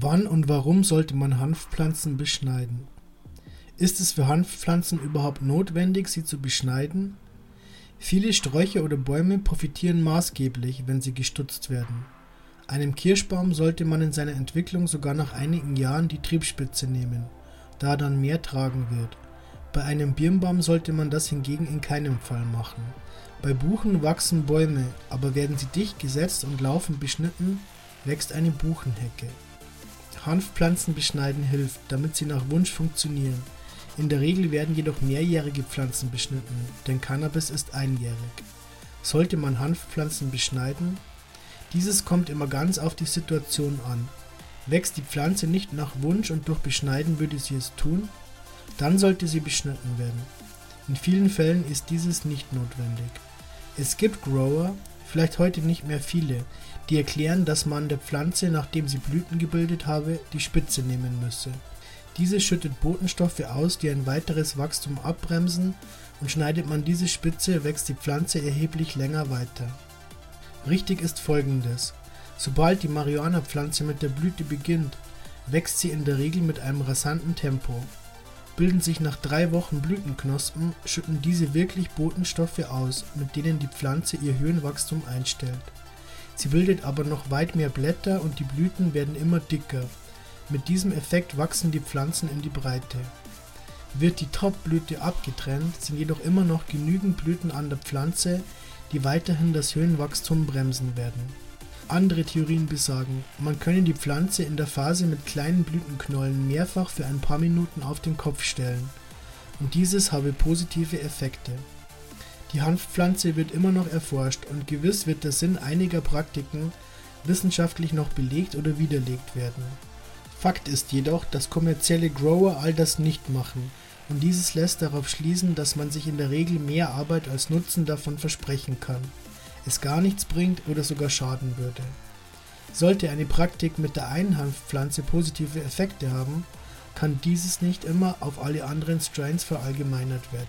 Wann und warum sollte man Hanfpflanzen beschneiden? Ist es für Hanfpflanzen überhaupt notwendig, sie zu beschneiden? Viele Sträucher oder Bäume profitieren maßgeblich, wenn sie gestutzt werden. Einem Kirschbaum sollte man in seiner Entwicklung sogar nach einigen Jahren die Triebspitze nehmen, da er dann mehr tragen wird. Bei einem Birnbaum sollte man das hingegen in keinem Fall machen. Bei Buchen wachsen Bäume, aber werden sie dicht gesetzt und laufend beschnitten, wächst eine Buchenhecke. Hanfpflanzen beschneiden hilft, damit sie nach Wunsch funktionieren. In der Regel werden jedoch mehrjährige Pflanzen beschnitten, denn Cannabis ist einjährig. Sollte man Hanfpflanzen beschneiden? Dieses kommt immer ganz auf die Situation an. Wächst die Pflanze nicht nach Wunsch und durch Beschneiden würde sie es tun? Dann sollte sie beschnitten werden. In vielen Fällen ist dieses nicht notwendig. Es gibt Grower, vielleicht heute nicht mehr viele, die erklären, dass man der Pflanze, nachdem sie Blüten gebildet habe, die Spitze nehmen müsse. Diese schüttet Botenstoffe aus, die ein weiteres Wachstum abbremsen und schneidet man diese Spitze, wächst die Pflanze erheblich länger weiter. Richtig ist folgendes. Sobald die Marihuana-Pflanze mit der Blüte beginnt, wächst sie in der Regel mit einem rasanten Tempo. Bilden sich nach drei Wochen Blütenknospen, schütten diese wirklich Botenstoffe aus, mit denen die Pflanze ihr Höhenwachstum einstellt. Sie bildet aber noch weit mehr Blätter und die Blüten werden immer dicker. Mit diesem Effekt wachsen die Pflanzen in die Breite. Wird die Topblüte abgetrennt, sind jedoch immer noch genügend Blüten an der Pflanze, die weiterhin das Höhenwachstum bremsen werden. Andere Theorien besagen, man könne die Pflanze in der Phase mit kleinen Blütenknollen mehrfach für ein paar Minuten auf den Kopf stellen, und dieses habe positive Effekte. Die Hanfpflanze wird immer noch erforscht und gewiss wird der Sinn einiger Praktiken wissenschaftlich noch belegt oder widerlegt werden. Fakt ist jedoch, dass kommerzielle Grower all das nicht machen und dieses lässt darauf schließen, dass man sich in der Regel mehr Arbeit als Nutzen davon versprechen kann, es gar nichts bringt oder sogar schaden würde. Sollte eine Praktik mit der einen Hanfpflanze positive Effekte haben, kann dieses nicht immer auf alle anderen Strains verallgemeinert werden.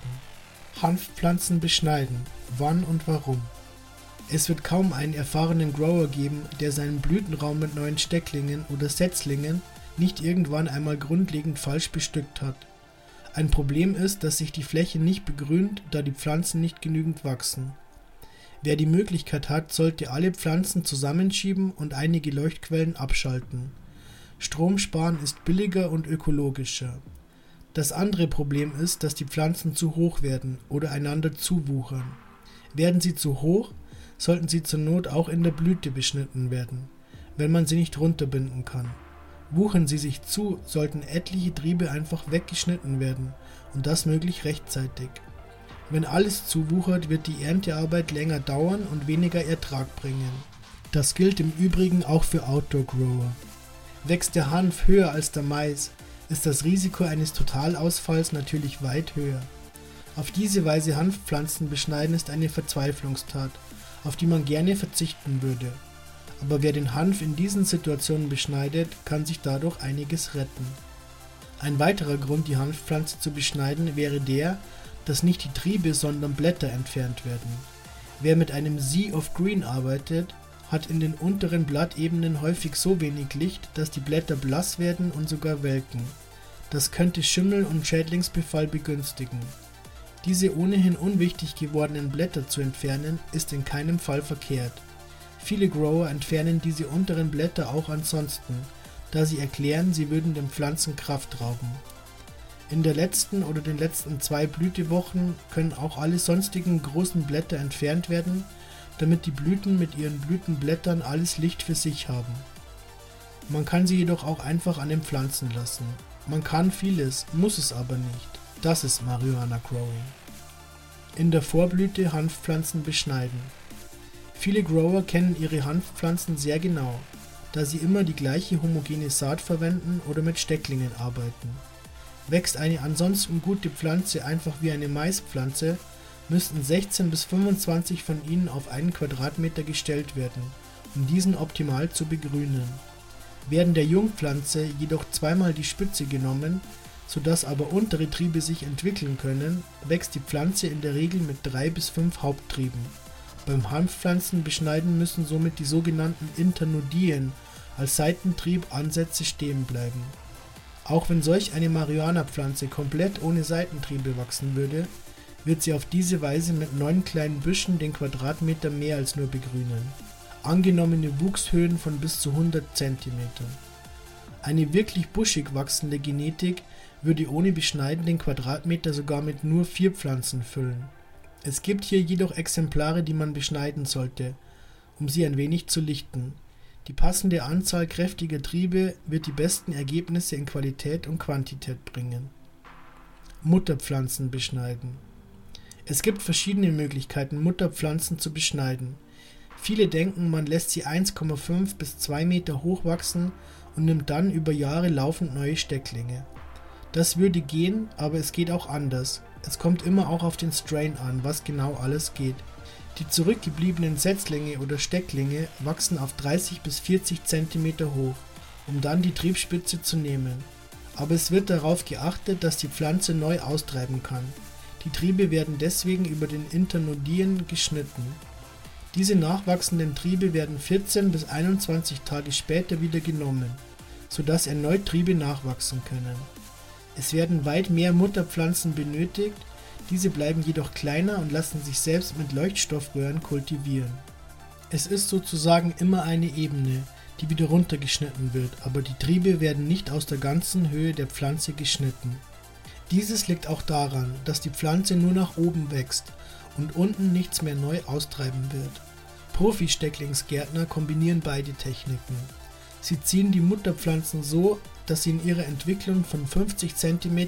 Hanfpflanzen beschneiden. Wann und warum? Es wird kaum einen erfahrenen Grower geben, der seinen Blütenraum mit neuen Stecklingen oder Setzlingen nicht irgendwann einmal grundlegend falsch bestückt hat. Ein Problem ist, dass sich die Fläche nicht begrünt, da die Pflanzen nicht genügend wachsen. Wer die Möglichkeit hat, sollte alle Pflanzen zusammenschieben und einige Leuchtquellen abschalten. Strom sparen ist billiger und ökologischer. Das andere Problem ist, dass die Pflanzen zu hoch werden oder einander zuwuchern. Werden sie zu hoch, sollten sie zur Not auch in der Blüte beschnitten werden, wenn man sie nicht runterbinden kann. Wuchern sie sich zu, sollten etliche Triebe einfach weggeschnitten werden und das möglich rechtzeitig. Wenn alles zuwuchert, wird die Erntearbeit länger dauern und weniger Ertrag bringen. Das gilt im Übrigen auch für Outdoor Grower. Wächst der Hanf höher als der Mais, ist das Risiko eines Totalausfalls natürlich weit höher. Auf diese Weise Hanfpflanzen beschneiden ist eine Verzweiflungstat, auf die man gerne verzichten würde. Aber wer den Hanf in diesen Situationen beschneidet, kann sich dadurch einiges retten. Ein weiterer Grund, die Hanfpflanze zu beschneiden, wäre der, dass nicht die Triebe, sondern Blätter entfernt werden. Wer mit einem Sea of Green arbeitet, hat in den unteren Blattebenen häufig so wenig Licht, dass die Blätter blass werden und sogar welken. Das könnte Schimmel und Schädlingsbefall begünstigen. Diese ohnehin unwichtig gewordenen Blätter zu entfernen, ist in keinem Fall verkehrt. Viele Grower entfernen diese unteren Blätter auch ansonsten, da sie erklären, sie würden den Pflanzen Kraft rauben. In der letzten oder den letzten zwei Blütewochen können auch alle sonstigen großen Blätter entfernt werden, damit die Blüten mit ihren Blütenblättern alles Licht für sich haben. Man kann sie jedoch auch einfach an den Pflanzen lassen. Man kann vieles, muss es aber nicht. Das ist Marihuana Growing. In der Vorblüte Hanfpflanzen beschneiden. Viele Grower kennen ihre Hanfpflanzen sehr genau, da sie immer die gleiche homogene Saat verwenden oder mit Stecklingen arbeiten. Wächst eine ansonsten gute Pflanze einfach wie eine Maispflanze, müssten 16 bis 25 von ihnen auf einen Quadratmeter gestellt werden, um diesen optimal zu begrünen. Werden der Jungpflanze jedoch zweimal die Spitze genommen, sodass aber untere Triebe sich entwickeln können, wächst die Pflanze in der Regel mit drei bis fünf Haupttrieben. Beim Hanfpflanzen beschneiden müssen somit die sogenannten Internodien, als Seitentriebansätze stehen bleiben. Auch wenn solch eine Marihuana-Pflanze komplett ohne Seitentriebe wachsen würde, wird sie auf diese Weise mit neun kleinen Büschen den Quadratmeter mehr als nur begrünen. Angenommene Wuchshöhen von bis zu 100 cm. Eine wirklich buschig wachsende Genetik würde ohne Beschneiden den Quadratmeter sogar mit nur vier Pflanzen füllen. Es gibt hier jedoch Exemplare, die man beschneiden sollte, um sie ein wenig zu lichten. Die passende Anzahl kräftiger Triebe wird die besten Ergebnisse in Qualität und Quantität bringen. Mutterpflanzen beschneiden. Es gibt verschiedene Möglichkeiten, Mutterpflanzen zu beschneiden. Viele denken, man lässt sie 1,5 bis 2 Meter hoch wachsen und nimmt dann über Jahre laufend neue Stecklinge. Das würde gehen, aber es geht auch anders. Es kommt immer auch auf den Strain an, was genau alles geht. Die zurückgebliebenen Setzlinge oder Stecklinge wachsen auf 30 bis 40 cm hoch, um dann die Triebspitze zu nehmen. Aber es wird darauf geachtet, dass die Pflanze neu austreiben kann. Die Triebe werden deswegen über den Internodien geschnitten. Diese nachwachsenden Triebe werden 14 bis 21 Tage später wieder genommen, sodass erneut Triebe nachwachsen können. Es werden weit mehr Mutterpflanzen benötigt, diese bleiben jedoch kleiner und lassen sich selbst mit Leuchtstoffröhren kultivieren. Es ist sozusagen immer eine Ebene, die wieder runtergeschnitten wird, aber die Triebe werden nicht aus der ganzen Höhe der Pflanze geschnitten. Dieses liegt auch daran, dass die Pflanze nur nach oben wächst und unten nichts mehr neu austreiben wird. Profi-Stecklingsgärtner kombinieren beide Techniken. Sie ziehen die Mutterpflanzen so dass sie in ihrer Entwicklung von 50 cm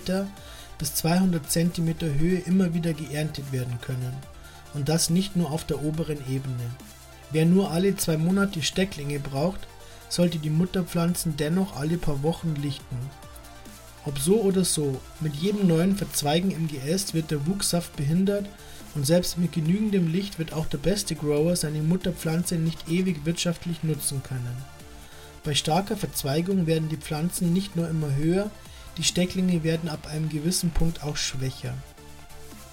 bis 200 cm Höhe immer wieder geerntet werden können. Und das nicht nur auf der oberen Ebene. Wer nur alle zwei Monate Stecklinge braucht, sollte die Mutterpflanzen dennoch alle paar Wochen lichten. Ob so oder so, mit jedem neuen Verzweigen im Geäst wird der Wuchssaft behindert und selbst mit genügendem Licht wird auch der beste Grower seine Mutterpflanze nicht ewig wirtschaftlich nutzen können. Bei starker Verzweigung werden die Pflanzen nicht nur immer höher, die Stecklinge werden ab einem gewissen Punkt auch schwächer.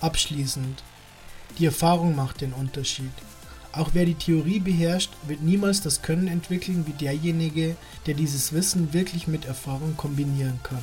Abschließend. Die Erfahrung macht den Unterschied. Auch wer die Theorie beherrscht, wird niemals das Können entwickeln wie derjenige, der dieses Wissen wirklich mit Erfahrung kombinieren kann.